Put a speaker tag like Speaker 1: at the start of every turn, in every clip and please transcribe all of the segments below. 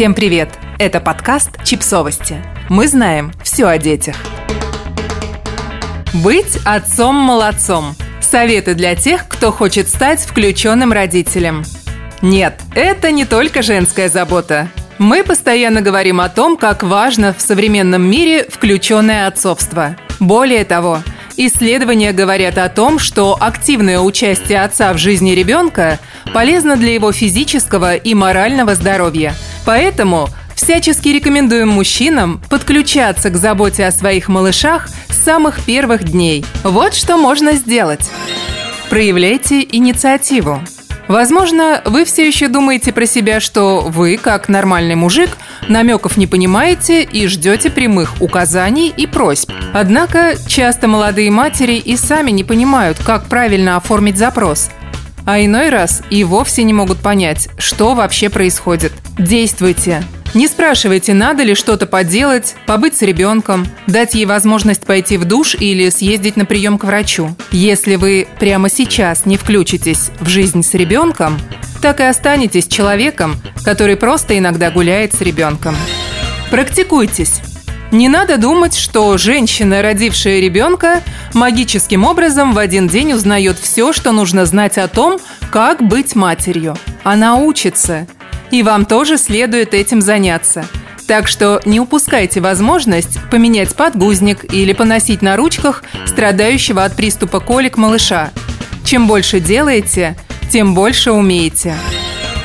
Speaker 1: Всем привет! Это подкаст «Чипсовости». Мы знаем все о детях. Быть отцом-молодцом. Советы для тех, кто хочет стать включенным родителем. Нет, это не только женская забота. Мы постоянно говорим о том, как важно в современном мире включенное отцовство. Более того, исследования говорят о том, что активное участие отца в жизни ребенка полезно для его физического и морального здоровья. Поэтому всячески рекомендуем мужчинам подключаться к заботе о своих малышах с самых первых дней. Вот что можно сделать. Проявляйте инициативу. Возможно, вы все еще думаете про себя, что вы, как нормальный мужик, намеков не понимаете и ждете прямых указаний и просьб. Однако часто молодые матери и сами не понимают, как правильно оформить запрос. А иной раз и вовсе не могут понять, что вообще происходит. Действуйте. Не спрашивайте, надо ли что-то поделать, побыть с ребенком, дать ей возможность пойти в душ или съездить на прием к врачу. Если вы прямо сейчас не включитесь в жизнь с ребенком, так и останетесь человеком, который просто иногда гуляет с ребенком. Практикуйтесь. Не надо думать, что женщина, родившая ребенка, магическим образом в один день узнает все, что нужно знать о том, как быть матерью. Она учится – и вам тоже следует этим заняться. Так что не упускайте возможность поменять подгузник или поносить на ручках страдающего от приступа колик малыша. Чем больше делаете, тем больше умеете.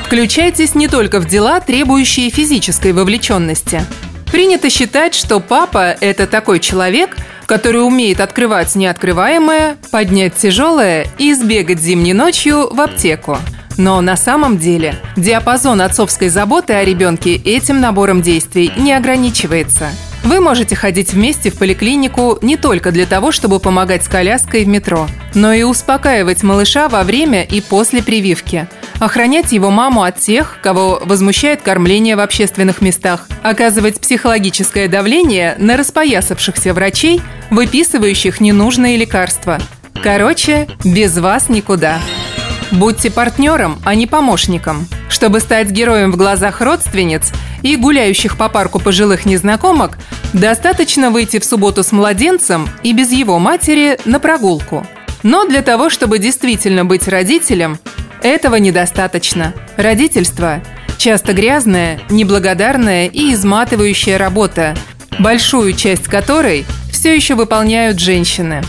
Speaker 1: Включайтесь не только в дела, требующие физической вовлеченности. Принято считать, что папа – это такой человек, который умеет открывать неоткрываемое, поднять тяжелое и сбегать зимней ночью в аптеку – но на самом деле диапазон отцовской заботы о ребенке этим набором действий не ограничивается. Вы можете ходить вместе в поликлинику не только для того, чтобы помогать с коляской в метро, но и успокаивать малыша во время и после прививки, охранять его маму от тех, кого возмущает кормление в общественных местах, оказывать психологическое давление на распоясавшихся врачей, выписывающих ненужные лекарства. Короче, без вас никуда. Будьте партнером, а не помощником. Чтобы стать героем в глазах родственниц и гуляющих по парку пожилых незнакомок, достаточно выйти в субботу с младенцем и без его матери на прогулку. Но для того, чтобы действительно быть родителем, этого недостаточно. Родительство – часто грязная, неблагодарная и изматывающая работа, большую часть которой все еще выполняют женщины.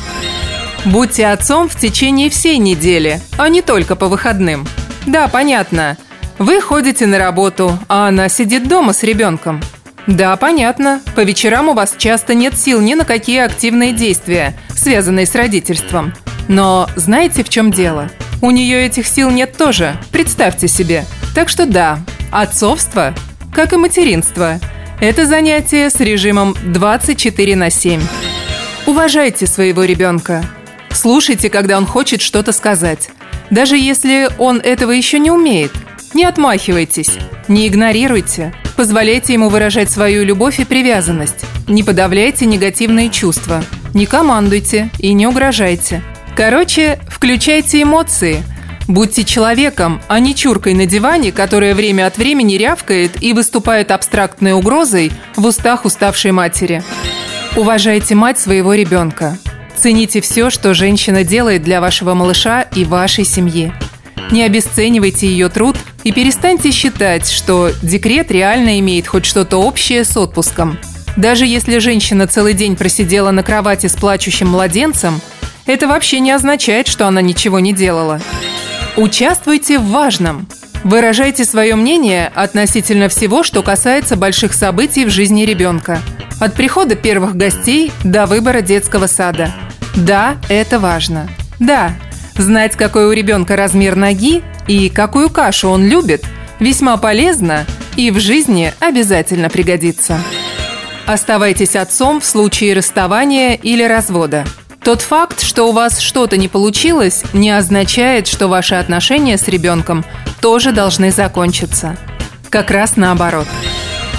Speaker 1: Будьте отцом в течение всей недели, а не только по выходным. Да, понятно. Вы ходите на работу, а она сидит дома с ребенком. Да, понятно. По вечерам у вас часто нет сил ни на какие активные действия, связанные с родительством. Но знаете, в чем дело? У нее этих сил нет тоже, представьте себе. Так что да, отцовство, как и материнство, это занятие с режимом 24 на 7. Уважайте своего ребенка, Слушайте, когда он хочет что-то сказать. Даже если он этого еще не умеет. Не отмахивайтесь, не игнорируйте. Позволяйте ему выражать свою любовь и привязанность. Не подавляйте негативные чувства. Не командуйте и не угрожайте. Короче, включайте эмоции. Будьте человеком, а не чуркой на диване, которая время от времени рявкает и выступает абстрактной угрозой в устах уставшей матери. Уважайте мать своего ребенка. Цените все, что женщина делает для вашего малыша и вашей семьи. Не обесценивайте ее труд и перестаньте считать, что декрет реально имеет хоть что-то общее с отпуском. Даже если женщина целый день просидела на кровати с плачущим младенцем, это вообще не означает, что она ничего не делала. Участвуйте в важном. Выражайте свое мнение относительно всего, что касается больших событий в жизни ребенка. От прихода первых гостей до выбора детского сада – да, это важно. Да, знать, какой у ребенка размер ноги и какую кашу он любит, весьма полезно и в жизни обязательно пригодится. Оставайтесь отцом в случае расставания или развода. Тот факт, что у вас что-то не получилось, не означает, что ваши отношения с ребенком тоже должны закончиться. Как раз наоборот.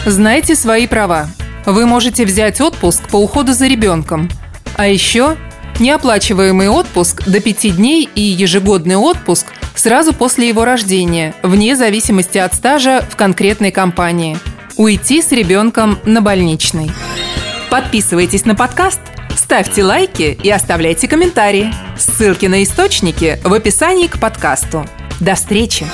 Speaker 1: Знайте свои права. Вы можете взять отпуск по уходу за ребенком. А еще неоплачиваемый отпуск до 5 дней и ежегодный отпуск сразу после его рождения, вне зависимости от стажа в конкретной компании. Уйти с ребенком на больничный. Подписывайтесь на подкаст, ставьте лайки и оставляйте комментарии. Ссылки на источники в описании к подкасту. До встречи!